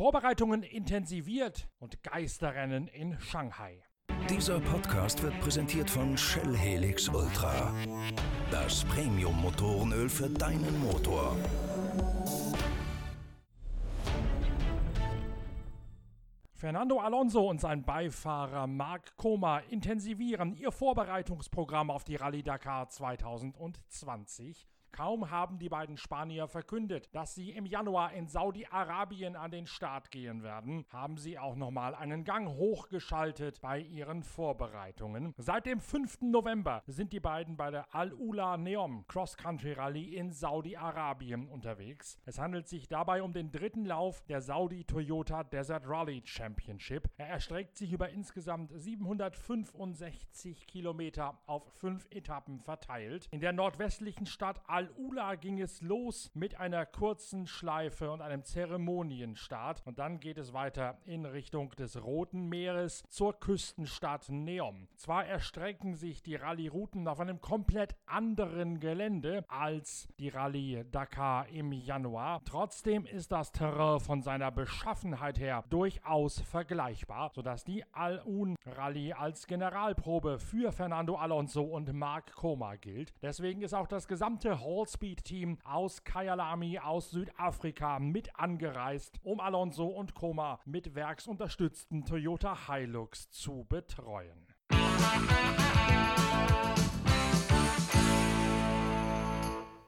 Vorbereitungen intensiviert und Geisterrennen in Shanghai. Dieser Podcast wird präsentiert von Shell Helix Ultra. Das Premium-Motorenöl für deinen Motor. Fernando Alonso und sein Beifahrer Marc Koma intensivieren ihr Vorbereitungsprogramm auf die Rallye Dakar 2020 Kaum haben die beiden Spanier verkündet, dass sie im Januar in Saudi-Arabien an den Start gehen werden, haben sie auch nochmal einen Gang hochgeschaltet bei ihren Vorbereitungen. Seit dem 5. November sind die beiden bei der Al-Ula Neom Cross Country Rallye in Saudi-Arabien unterwegs. Es handelt sich dabei um den dritten Lauf der Saudi Toyota Desert Rally Championship. Er erstreckt sich über insgesamt 765 Kilometer auf fünf Etappen verteilt. In der nordwestlichen Stadt Al Al-Ula ging es los mit einer kurzen Schleife und einem Zeremonienstart. Und dann geht es weiter in Richtung des Roten Meeres zur Küstenstadt Neom. Zwar erstrecken sich die Rallye-Routen auf einem komplett anderen Gelände als die Rallye Dakar im Januar. Trotzdem ist das Terrain von seiner Beschaffenheit her durchaus vergleichbar, sodass die Al-Un-Rallye als Generalprobe für Fernando Alonso und Marc Koma gilt. Deswegen ist auch das gesamte Allspeed-Team aus Kyalami aus Südafrika mit angereist, um Alonso und Koma mit werksunterstützten Toyota Hilux zu betreuen.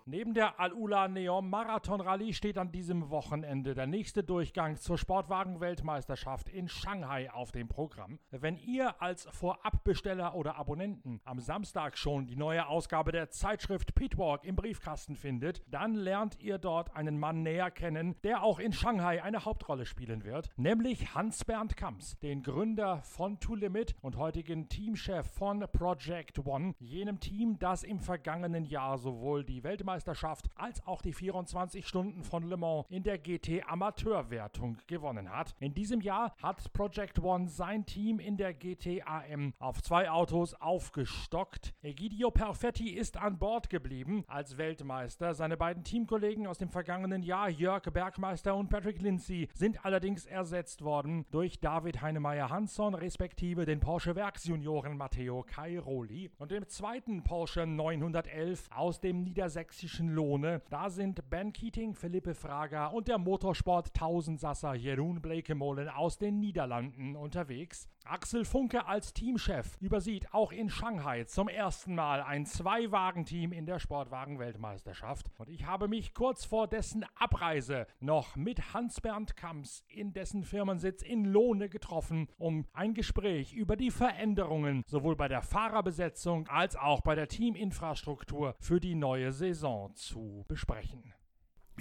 Neben der Al-Ula Neom Marathon Rallye steht an diesem Wochenende der nächste Durchgang zur Sportwagen-Weltmeisterschaft in Shanghai auf dem Programm. Wenn ihr als Vorabbesteller oder Abonnenten am Samstag schon die neue Ausgabe der Zeitschrift Pitwalk im Briefkasten findet, dann lernt ihr dort einen Mann näher kennen, der auch in Shanghai eine Hauptrolle spielen wird, nämlich Hans-Bernd Kamps, den Gründer von To Limit und heutigen Teamchef von Project One, jenem Team, das im vergangenen Jahr sowohl die Weltmeisterschaft Weltmeisterschaft als auch die 24 Stunden von Le Mans in der GT Amateurwertung gewonnen hat. In diesem Jahr hat Project One sein Team in der GT AM auf zwei Autos aufgestockt. Egidio Perfetti ist an Bord geblieben als Weltmeister. Seine beiden Teamkollegen aus dem vergangenen Jahr, Jörg Bergmeister und Patrick Lindsay, sind allerdings ersetzt worden durch David Heinemeier Hansson, respektive den Porsche Werksjunioren Matteo Cairoli. Und dem zweiten Porsche 911 aus dem niedersächsischen sächsischen Lohne. Da sind Ben Keating, Philippe Frager und der Motorsport Tausendsasser Jeroen Blekemolen aus den Niederlanden unterwegs. Axel Funke als Teamchef übersieht auch in Shanghai zum ersten Mal ein Zwei-Wagen-Team in der Sportwagen-Weltmeisterschaft. Und ich habe mich kurz vor dessen Abreise noch mit Hans-Bernd Kamps in dessen Firmensitz in Lohne getroffen, um ein Gespräch über die Veränderungen sowohl bei der Fahrerbesetzung als auch bei der Teaminfrastruktur für die neue Saison zu besprechen.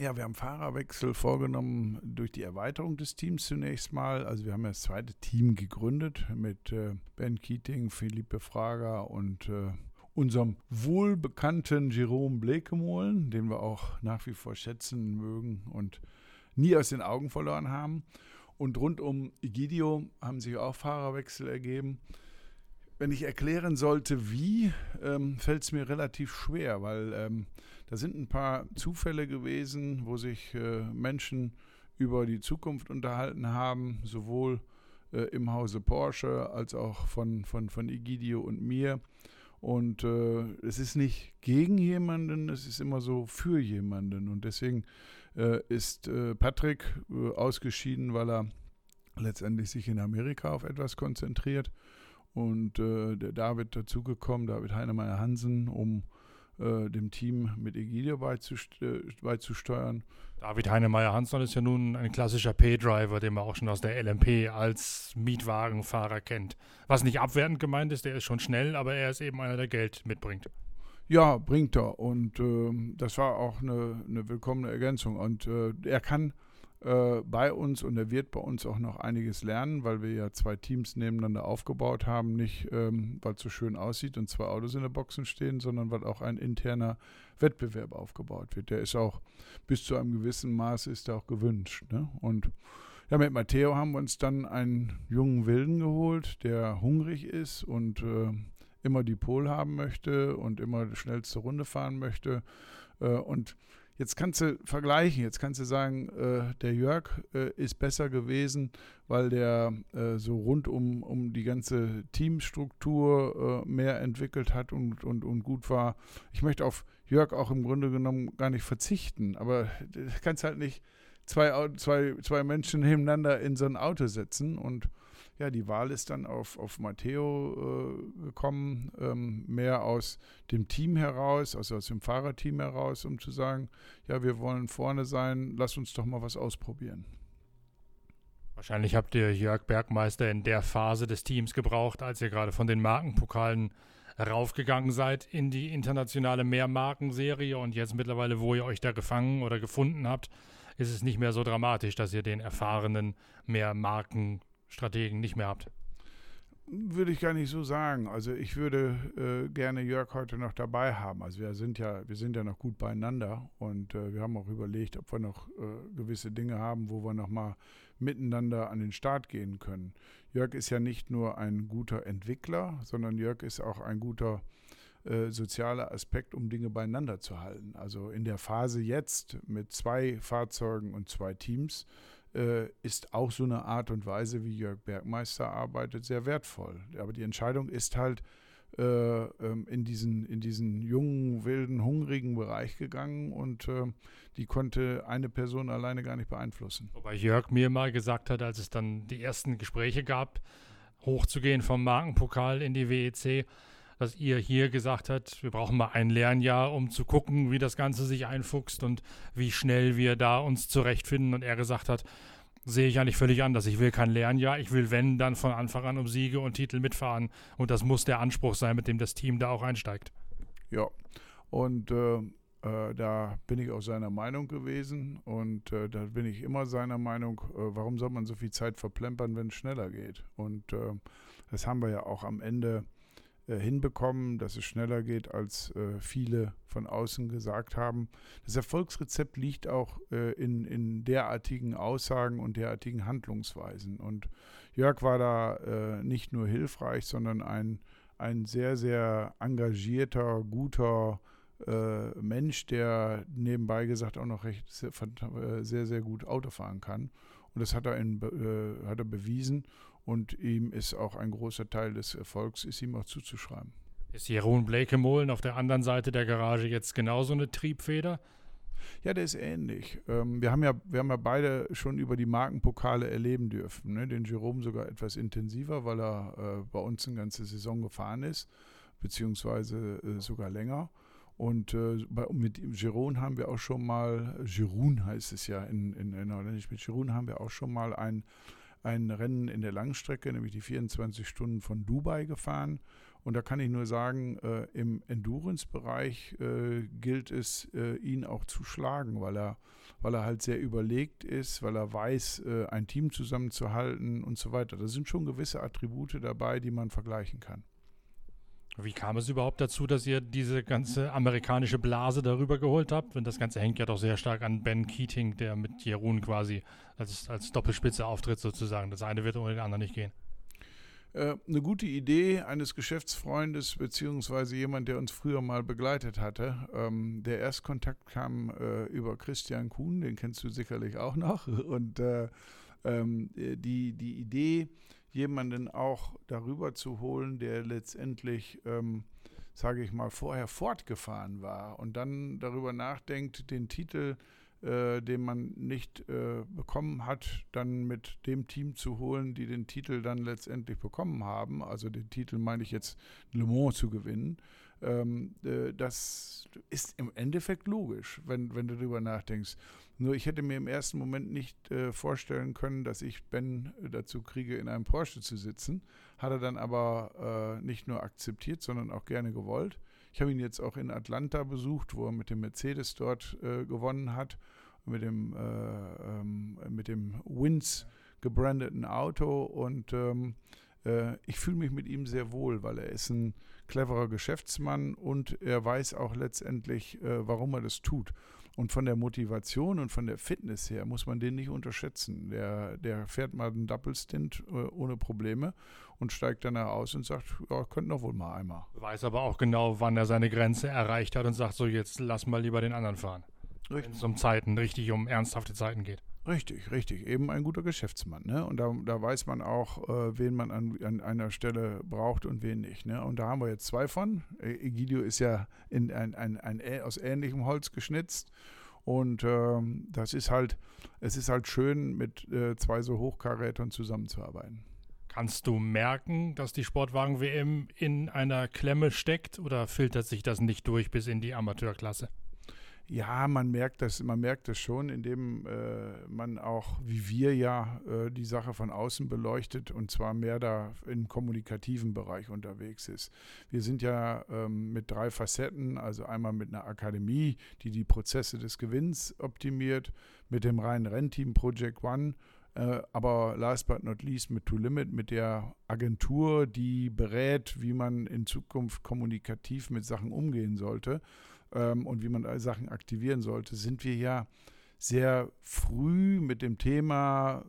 Ja, wir haben Fahrerwechsel vorgenommen durch die Erweiterung des Teams zunächst mal. Also wir haben das zweite Team gegründet mit äh, Ben Keating, Philippe Frager und äh, unserem wohlbekannten Jerome Blekemolen, den wir auch nach wie vor schätzen mögen und nie aus den Augen verloren haben. Und rund um Egidio haben sich auch Fahrerwechsel ergeben. Wenn ich erklären sollte, wie, ähm, fällt es mir relativ schwer, weil ähm, da sind ein paar Zufälle gewesen, wo sich äh, Menschen über die Zukunft unterhalten haben, sowohl äh, im Hause Porsche als auch von, von, von Egidio und mir. Und äh, es ist nicht gegen jemanden, es ist immer so für jemanden. Und deswegen äh, ist äh, Patrick äh, ausgeschieden, weil er letztendlich sich in Amerika auf etwas konzentriert und der David dazugekommen, David Heinemeyer Hansen, um äh, dem Team mit Egidio beizusteuern. David Heinemeyer Hansen ist ja nun ein klassischer P-Driver, den man auch schon aus der LMP als Mietwagenfahrer kennt. Was nicht abwertend gemeint ist, der ist schon schnell, aber er ist eben einer, der Geld mitbringt. Ja, bringt er. Und äh, das war auch eine, eine willkommene Ergänzung. Und äh, er kann äh, bei uns und er wird bei uns auch noch einiges lernen, weil wir ja zwei Teams nebeneinander aufgebaut haben. Nicht, ähm, weil es so schön aussieht und zwei Autos in der Boxen stehen, sondern weil auch ein interner Wettbewerb aufgebaut wird. Der ist auch bis zu einem gewissen Maß ist auch gewünscht. Ne? Und ja, mit Matteo haben wir uns dann einen jungen Wilden geholt, der hungrig ist und äh, immer die Pole haben möchte und immer die schnellste Runde fahren möchte Äh, und Jetzt kannst du vergleichen, jetzt kannst du sagen, äh, der Jörg äh, ist besser gewesen, weil der äh, so rund um, um die ganze Teamstruktur äh, mehr entwickelt hat und, und, und gut war. Ich möchte auf Jörg auch im Grunde genommen gar nicht verzichten, aber du kannst halt nicht zwei, zwei, zwei Menschen nebeneinander in so ein Auto setzen und ja, die Wahl ist dann auf, auf Matteo äh, gekommen, ähm, mehr aus dem Team heraus, also aus dem Fahrerteam heraus, um zu sagen, ja, wir wollen vorne sein, lass uns doch mal was ausprobieren. Wahrscheinlich habt ihr Jörg Bergmeister in der Phase des Teams gebraucht, als ihr gerade von den Markenpokalen raufgegangen seid in die internationale Mehrmarkenserie und jetzt mittlerweile, wo ihr euch da gefangen oder gefunden habt, ist es nicht mehr so dramatisch, dass ihr den erfahrenen Mehrmarken Strategen nicht mehr habt? Würde ich gar nicht so sagen. Also ich würde äh, gerne Jörg heute noch dabei haben. Also wir sind ja, wir sind ja noch gut beieinander und äh, wir haben auch überlegt, ob wir noch äh, gewisse Dinge haben, wo wir noch mal miteinander an den Start gehen können. Jörg ist ja nicht nur ein guter Entwickler, sondern Jörg ist auch ein guter äh, sozialer Aspekt, um Dinge beieinander zu halten. Also in der Phase jetzt mit zwei Fahrzeugen und zwei Teams äh, ist auch so eine Art und Weise, wie Jörg Bergmeister arbeitet, sehr wertvoll. Aber die Entscheidung ist halt äh, ähm, in, diesen, in diesen jungen, wilden, hungrigen Bereich gegangen und äh, die konnte eine Person alleine gar nicht beeinflussen. Wobei Jörg mir mal gesagt hat, als es dann die ersten Gespräche gab, hochzugehen vom Markenpokal in die WEC, dass ihr hier gesagt habt, wir brauchen mal ein Lernjahr, um zu gucken, wie das Ganze sich einfuchst und wie schnell wir da uns zurechtfinden. Und er gesagt hat, sehe ich eigentlich völlig anders. Ich will kein Lernjahr. Ich will, wenn, dann von Anfang an um Siege und Titel mitfahren. Und das muss der Anspruch sein, mit dem das Team da auch einsteigt. Ja, und äh, äh, da bin ich auch seiner Meinung gewesen. Und äh, da bin ich immer seiner Meinung, äh, warum soll man so viel Zeit verplempern, wenn es schneller geht? Und äh, das haben wir ja auch am Ende hinbekommen, dass es schneller geht, als äh, viele von außen gesagt haben. Das Erfolgsrezept liegt auch äh, in, in derartigen Aussagen und derartigen Handlungsweisen. Und Jörg war da äh, nicht nur hilfreich, sondern ein, ein sehr, sehr engagierter, guter äh, Mensch, der nebenbei gesagt auch noch recht sehr, äh, sehr, sehr gut Auto fahren kann. Und das hat er, in, hat er bewiesen. Und ihm ist auch ein großer Teil des Erfolgs, ist ihm auch zuzuschreiben. Ist Jeroen Blekemolen auf der anderen Seite der Garage jetzt genauso eine Triebfeder? Ja, der ist ähnlich. Ähm, wir, haben ja, wir haben ja beide schon über die Markenpokale erleben dürfen. Ne? Den Jerome sogar etwas intensiver, weil er äh, bei uns eine ganze Saison gefahren ist, beziehungsweise äh, sogar länger. Und äh, bei, mit Giron haben wir auch schon mal, Giroun heißt es ja in, in, in Holländisch, mit Giroun haben wir auch schon mal ein ein Rennen in der Langstrecke, nämlich die 24 Stunden von Dubai gefahren. Und da kann ich nur sagen, äh, im Endurance-Bereich äh, gilt es, äh, ihn auch zu schlagen, weil er, weil er halt sehr überlegt ist, weil er weiß, äh, ein Team zusammenzuhalten und so weiter. Da sind schon gewisse Attribute dabei, die man vergleichen kann. Wie kam es überhaupt dazu, dass ihr diese ganze amerikanische Blase darüber geholt habt? Denn das Ganze hängt ja doch sehr stark an Ben Keating, der mit Jeroen quasi als, als Doppelspitze auftritt sozusagen. Das eine wird ohne den anderen nicht gehen. Äh, eine gute Idee eines Geschäftsfreundes beziehungsweise jemand, der uns früher mal begleitet hatte. Ähm, der Erstkontakt kam äh, über Christian Kuhn, den kennst du sicherlich auch noch. Und äh, ähm, die, die Idee, jemanden auch darüber zu holen, der letztendlich, ähm, sage ich mal, vorher fortgefahren war und dann darüber nachdenkt, den Titel, äh, den man nicht äh, bekommen hat, dann mit dem Team zu holen, die den Titel dann letztendlich bekommen haben. Also den Titel meine ich jetzt Le Mans zu gewinnen. Ähm, äh, das ist im Endeffekt logisch, wenn, wenn du darüber nachdenkst. Nur ich hätte mir im ersten Moment nicht äh, vorstellen können, dass ich Ben dazu kriege, in einem Porsche zu sitzen. Hat er dann aber äh, nicht nur akzeptiert, sondern auch gerne gewollt. Ich habe ihn jetzt auch in Atlanta besucht, wo er mit dem Mercedes dort äh, gewonnen hat, mit dem, äh, ähm, mit dem Wins gebrandeten Auto und ähm, äh, ich fühle mich mit ihm sehr wohl, weil er ist ein cleverer Geschäftsmann und er weiß auch letztendlich, äh, warum er das tut. Und von der Motivation und von der Fitness her muss man den nicht unterschätzen. Der, der fährt mal einen Double-Stint äh, ohne Probleme und steigt dann aus und sagt, ja, könnte noch wohl mal einmal. Weiß aber auch genau, wann er seine Grenze erreicht hat und sagt so, jetzt lass mal lieber den anderen fahren. Wenn es um Zeiten, richtig um ernsthafte Zeiten geht. Richtig, richtig. Eben ein guter Geschäftsmann. Ne? Und da, da weiß man auch, äh, wen man an, an einer Stelle braucht und wen nicht. Ne? Und da haben wir jetzt zwei von. Egidio ist ja in ein, ein, ein, ein aus ähnlichem Holz geschnitzt. Und ähm, das ist halt, es ist halt schön, mit äh, zwei so Hochkarätern zusammenzuarbeiten. Kannst du merken, dass die Sportwagen-WM in einer Klemme steckt oder filtert sich das nicht durch bis in die Amateurklasse? Ja, man merkt das, man merkt das schon, indem äh, man auch, wie wir ja, äh, die Sache von außen beleuchtet und zwar mehr da im kommunikativen Bereich unterwegs ist. Wir sind ja ähm, mit drei Facetten, also einmal mit einer Akademie, die die Prozesse des Gewinns optimiert, mit dem reinen Rennteam Project One äh, aber last but not least mit To Limit, mit der Agentur, die berät, wie man in Zukunft kommunikativ mit Sachen umgehen sollte ähm, und wie man Sachen aktivieren sollte, sind wir ja sehr früh mit dem Thema,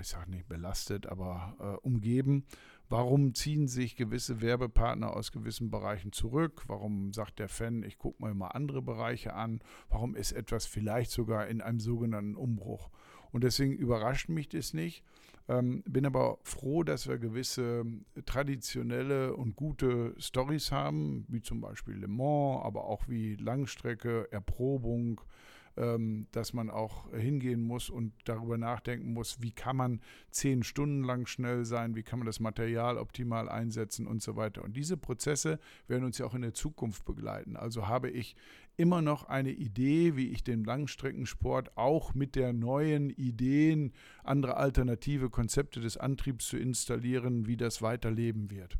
ich sage nicht belastet, aber äh, umgeben. Warum ziehen sich gewisse Werbepartner aus gewissen Bereichen zurück? Warum sagt der Fan, ich gucke mir mal andere Bereiche an? Warum ist etwas vielleicht sogar in einem sogenannten Umbruch? Und deswegen überrascht mich das nicht. Ähm, bin aber froh, dass wir gewisse traditionelle und gute Stories haben, wie zum Beispiel Le Mans, aber auch wie Langstrecke, Erprobung, ähm, dass man auch hingehen muss und darüber nachdenken muss, wie kann man zehn Stunden lang schnell sein, wie kann man das Material optimal einsetzen und so weiter. Und diese Prozesse werden uns ja auch in der Zukunft begleiten. Also habe ich immer noch eine Idee, wie ich den Langstreckensport auch mit der neuen Ideen, andere alternative Konzepte des Antriebs zu installieren, wie das weiterleben wird.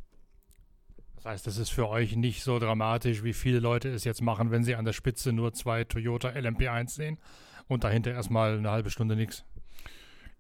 Das heißt, es ist für euch nicht so dramatisch, wie viele Leute es jetzt machen, wenn sie an der Spitze nur zwei Toyota LMP1 sehen und dahinter erstmal eine halbe Stunde nichts.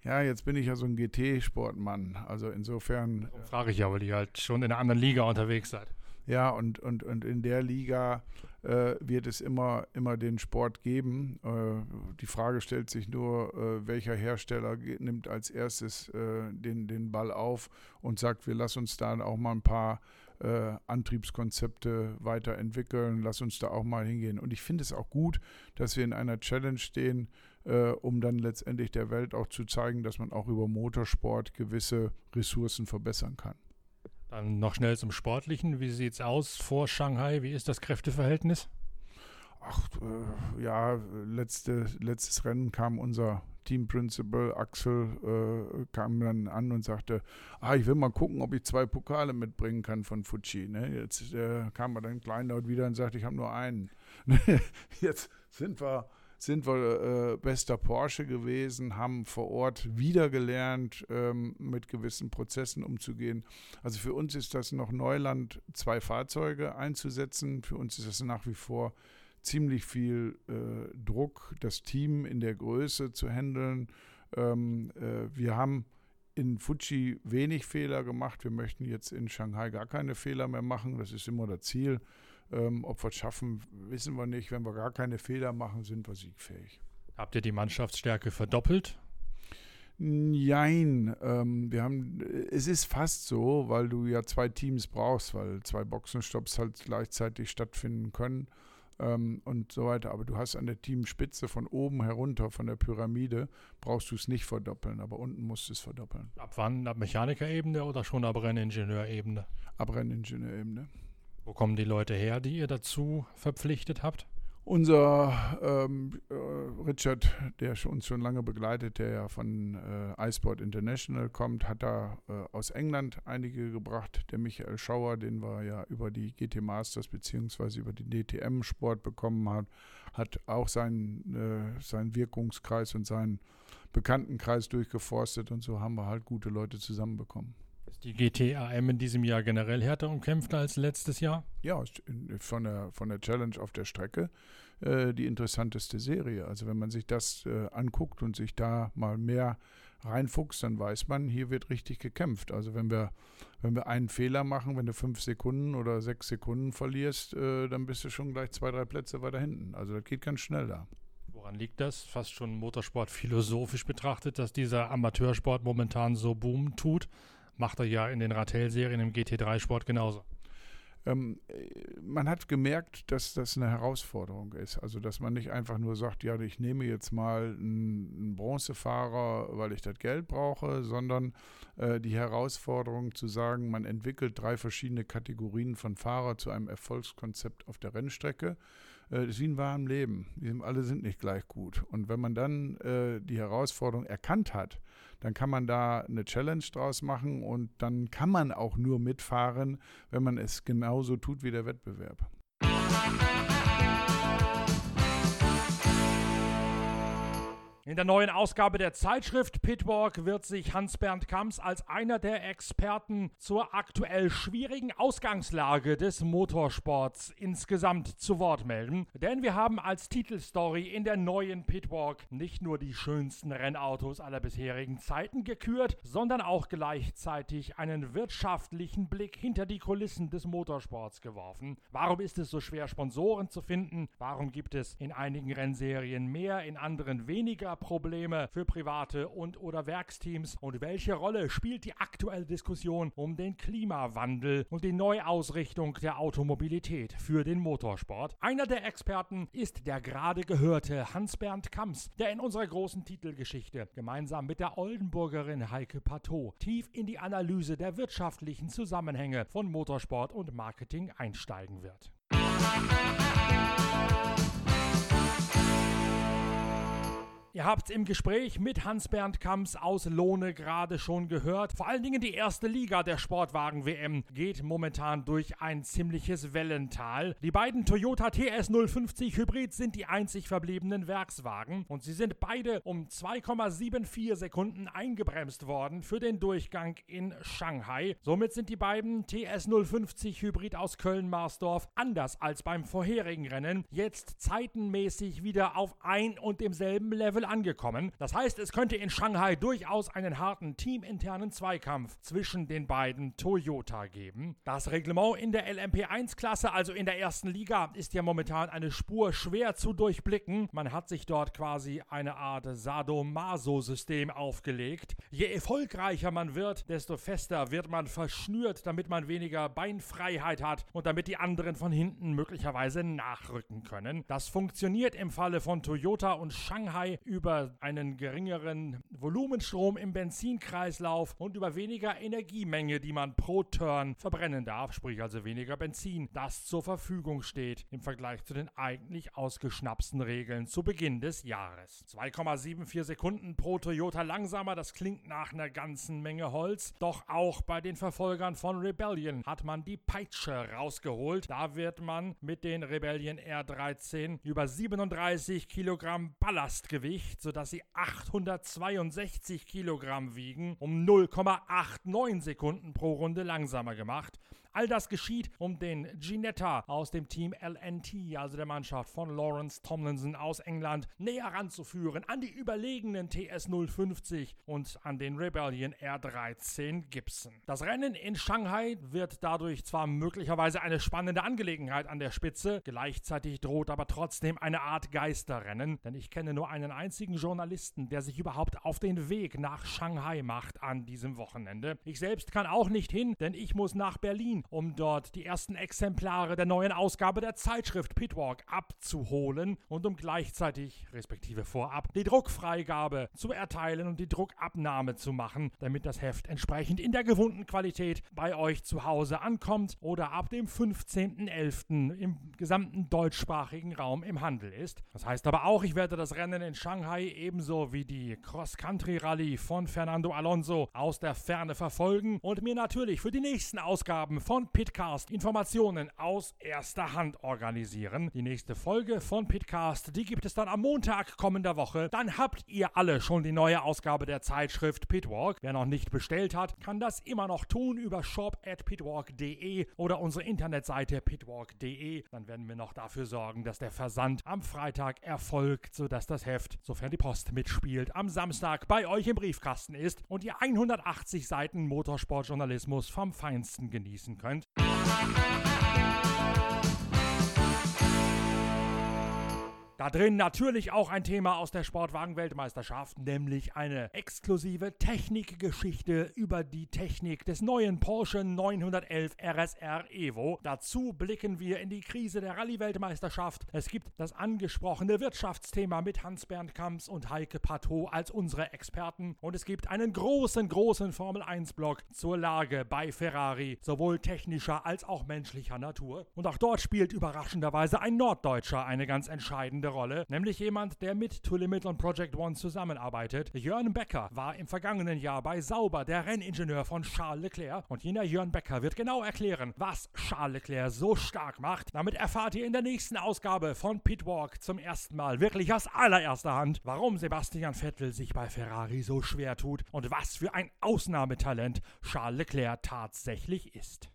Ja, jetzt bin ich ja so ein GT-Sportmann. Also insofern. Frage ich ja, weil ihr halt schon in einer anderen Liga unterwegs seid. Ja, und, und, und in der Liga äh, wird es immer, immer den Sport geben. Äh, die Frage stellt sich nur, äh, welcher Hersteller nimmt als erstes äh, den, den Ball auf und sagt, wir lassen uns da auch mal ein paar äh, Antriebskonzepte weiterentwickeln, lass uns da auch mal hingehen. Und ich finde es auch gut, dass wir in einer Challenge stehen, äh, um dann letztendlich der Welt auch zu zeigen, dass man auch über Motorsport gewisse Ressourcen verbessern kann. Dann noch schnell zum Sportlichen. Wie sieht es aus vor Shanghai? Wie ist das Kräfteverhältnis? Ach, äh, ja, letzte, letztes Rennen kam unser Team Principal Axel äh, kam dann an und sagte, ah, ich will mal gucken, ob ich zwei Pokale mitbringen kann von Fuji. Ne? Jetzt äh, kam er dann kleinlaut wieder und sagte, ich habe nur einen. Jetzt sind wir sind wir äh, bester Porsche gewesen, haben vor Ort wieder gelernt, ähm, mit gewissen Prozessen umzugehen. Also für uns ist das noch Neuland, zwei Fahrzeuge einzusetzen. Für uns ist das nach wie vor ziemlich viel äh, Druck, das Team in der Größe zu handeln. Ähm, äh, wir haben in Fuji wenig Fehler gemacht. Wir möchten jetzt in Shanghai gar keine Fehler mehr machen. Das ist immer das Ziel. Ähm, ob wir es schaffen, wissen wir nicht. Wenn wir gar keine Fehler machen, sind wir siegfähig. Habt ihr die Mannschaftsstärke verdoppelt? Nein, ähm, wir haben, es ist fast so, weil du ja zwei Teams brauchst, weil zwei Boxenstopps halt gleichzeitig stattfinden können ähm, und so weiter. Aber du hast an der Teamspitze von oben herunter, von der Pyramide, brauchst du es nicht verdoppeln, aber unten musst du es verdoppeln. Ab wann? Ab Mechanikerebene oder schon ab Renningenieurebene? Ab Renningenieurebene. Wo kommen die Leute her, die ihr dazu verpflichtet habt? Unser ähm, äh, Richard, der uns schon lange begleitet, der ja von äh, iSport International kommt, hat da äh, aus England einige gebracht. Der Michael Schauer, den wir ja über die GT Masters bzw. über den DTM Sport bekommen haben, hat auch seinen, äh, seinen Wirkungskreis und seinen Bekanntenkreis durchgeforstet und so haben wir halt gute Leute zusammenbekommen die GTAM in diesem Jahr generell härter umkämpft als letztes Jahr? Ja, von der, von der Challenge auf der Strecke äh, die interessanteste Serie. Also wenn man sich das äh, anguckt und sich da mal mehr reinfuchst, dann weiß man, hier wird richtig gekämpft. Also wenn wir, wenn wir einen Fehler machen, wenn du fünf Sekunden oder sechs Sekunden verlierst, äh, dann bist du schon gleich zwei, drei Plätze weiter hinten. Also das geht ganz schnell da. Woran liegt das? Fast schon Motorsport philosophisch betrachtet, dass dieser Amateursport momentan so boom tut. Macht er ja in den Ratel-Serien im GT3-Sport genauso. Ähm, man hat gemerkt, dass das eine Herausforderung ist. Also, dass man nicht einfach nur sagt, ja, ich nehme jetzt mal einen, Bronzefahrer, weil ich das Geld brauche, sondern äh, die Herausforderung zu sagen, man entwickelt drei verschiedene Kategorien von Fahrer zu einem Erfolgskonzept auf der Rennstrecke äh, das ist wie ein warmes Leben. Alle sind nicht gleich gut. Und wenn man dann äh, die Herausforderung erkannt hat, dann kann man da eine Challenge draus machen und dann kann man auch nur mitfahren, wenn man es genauso tut wie der Wettbewerb. In der neuen Ausgabe der Zeitschrift Pitwalk wird sich Hans-Bernd Kamps als einer der Experten zur aktuell schwierigen Ausgangslage des Motorsports insgesamt zu Wort melden. Denn wir haben als Titelstory in der neuen Pitwalk nicht nur die schönsten Rennautos aller bisherigen Zeiten gekürt, sondern auch gleichzeitig einen wirtschaftlichen Blick hinter die Kulissen des Motorsports geworfen. Warum ist es so schwer, Sponsoren zu finden? Warum gibt es in einigen Rennserien mehr, in anderen weniger? Probleme für private und oder Werksteams und welche Rolle spielt die aktuelle Diskussion um den Klimawandel und die Neuausrichtung der Automobilität für den Motorsport? Einer der Experten ist der gerade gehörte Hans-Bernd Kamps, der in unserer großen Titelgeschichte gemeinsam mit der Oldenburgerin Heike Pateau tief in die Analyse der wirtschaftlichen Zusammenhänge von Motorsport und Marketing einsteigen wird. Ihr habt im Gespräch mit Hans-Bernd Kamps aus Lohne gerade schon gehört. Vor allen Dingen die erste Liga der Sportwagen-WM geht momentan durch ein ziemliches Wellental. Die beiden Toyota TS 050 Hybrid sind die einzig verbliebenen Werkswagen und sie sind beide um 2,74 Sekunden eingebremst worden für den Durchgang in Shanghai. Somit sind die beiden TS 050 Hybrid aus Köln-Marsdorf anders als beim vorherigen Rennen jetzt zeitenmäßig wieder auf ein und demselben Level Angekommen. Das heißt, es könnte in Shanghai durchaus einen harten teaminternen Zweikampf zwischen den beiden Toyota geben. Das Reglement in der LMP1-Klasse, also in der ersten Liga, ist ja momentan eine Spur schwer zu durchblicken. Man hat sich dort quasi eine Art Sadomaso-System aufgelegt. Je erfolgreicher man wird, desto fester wird man verschnürt, damit man weniger Beinfreiheit hat und damit die anderen von hinten möglicherweise nachrücken können. Das funktioniert im Falle von Toyota und Shanghai über einen geringeren Volumenstrom im Benzinkreislauf und über weniger Energiemenge, die man pro Turn verbrennen darf, sprich also weniger Benzin, das zur Verfügung steht im Vergleich zu den eigentlich ausgeschnapsten Regeln zu Beginn des Jahres. 2,74 Sekunden pro Toyota langsamer, das klingt nach einer ganzen Menge Holz, doch auch bei den Verfolgern von Rebellion hat man die Peitsche rausgeholt. Da wird man mit den Rebellion R13 über 37 Kilogramm Ballastgewicht Gewicht, sodass sie 862 Kilogramm wiegen, um 0,89 Sekunden pro Runde langsamer gemacht. All das geschieht, um den Ginetta aus dem Team LNT, also der Mannschaft von Lawrence Tomlinson aus England, näher ranzuführen an die überlegenen TS 050 und an den Rebellion R13 Gibson. Das Rennen in Shanghai wird dadurch zwar möglicherweise eine spannende Angelegenheit an der Spitze, gleichzeitig droht aber trotzdem eine Art Geisterrennen, denn ich kenne nur einen einzigen Journalisten, der sich überhaupt auf den Weg nach Shanghai macht an diesem Wochenende. Ich selbst kann auch nicht hin, denn ich muss nach Berlin um dort die ersten Exemplare der neuen Ausgabe der Zeitschrift Pitwalk abzuholen und um gleichzeitig, respektive vorab, die Druckfreigabe zu erteilen und die Druckabnahme zu machen, damit das Heft entsprechend in der gewohnten Qualität bei euch zu Hause ankommt oder ab dem 15.11. im gesamten deutschsprachigen Raum im Handel ist. Das heißt aber auch, ich werde das Rennen in Shanghai ebenso wie die Cross-Country-Rallye von Fernando Alonso aus der Ferne verfolgen und mir natürlich für die nächsten Ausgaben von von Pitcast Informationen aus erster Hand organisieren. Die nächste Folge von Pitcast, die gibt es dann am Montag kommender Woche. Dann habt ihr alle schon die neue Ausgabe der Zeitschrift Pitwalk. Wer noch nicht bestellt hat, kann das immer noch tun über shop at pitwalk.de oder unsere Internetseite pitwalk.de. Dann werden wir noch dafür sorgen, dass der Versand am Freitag erfolgt, sodass das Heft, sofern die Post mitspielt, am Samstag bei euch im Briefkasten ist und ihr 180 Seiten Motorsportjournalismus vom Feinsten genießen könnt. könnt. Da drin natürlich auch ein Thema aus der Sportwagen-Weltmeisterschaft, nämlich eine exklusive Technikgeschichte über die Technik des neuen Porsche 911 RSR Evo. Dazu blicken wir in die Krise der Rallye-Weltmeisterschaft. Es gibt das angesprochene Wirtschaftsthema mit Hans-Bernd Kamps und Heike Pateau als unsere Experten. Und es gibt einen großen, großen Formel-1-Block zur Lage bei Ferrari, sowohl technischer als auch menschlicher Natur. Und auch dort spielt überraschenderweise ein Norddeutscher eine ganz entscheidende Rolle, nämlich jemand, der mit To Limit und Project One zusammenarbeitet. Jörn Becker war im vergangenen Jahr bei Sauber der Renningenieur von Charles Leclerc und jener Jörn Becker wird genau erklären, was Charles Leclerc so stark macht. Damit erfahrt ihr in der nächsten Ausgabe von Pitwalk zum ersten Mal wirklich aus allererster Hand, warum Sebastian Vettel sich bei Ferrari so schwer tut und was für ein Ausnahmetalent Charles Leclerc tatsächlich ist.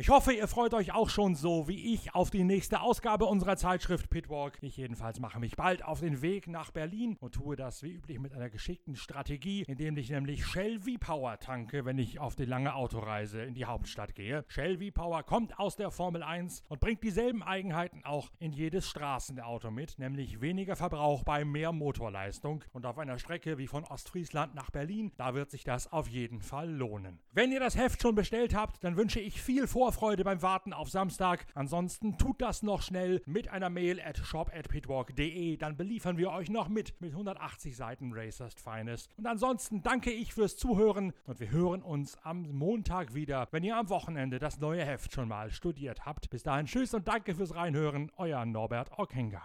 Ich hoffe, ihr freut euch auch schon so wie ich auf die nächste Ausgabe unserer Zeitschrift Pitwalk. Ich jedenfalls mache mich bald auf den Weg nach Berlin und tue das wie üblich mit einer geschickten Strategie, indem ich nämlich Shell V-Power tanke, wenn ich auf die lange Autoreise in die Hauptstadt gehe. Shell V-Power kommt aus der Formel 1 und bringt dieselben Eigenheiten auch in jedes Straßenauto mit, nämlich weniger Verbrauch bei mehr Motorleistung. Und auf einer Strecke wie von Ostfriesland nach Berlin, da wird sich das auf jeden Fall lohnen. Wenn ihr das Heft schon bestellt habt, dann wünsche ich viel vor Vorfreude beim Warten auf Samstag. Ansonsten tut das noch schnell mit einer Mail at shop at pitwalk.de. Dann beliefern wir euch noch mit mit 180 Seiten Racers Finest. Und ansonsten danke ich fürs Zuhören und wir hören uns am Montag wieder, wenn ihr am Wochenende das neue Heft schon mal studiert habt. Bis dahin tschüss und danke fürs Reinhören. Euer Norbert Ockenger.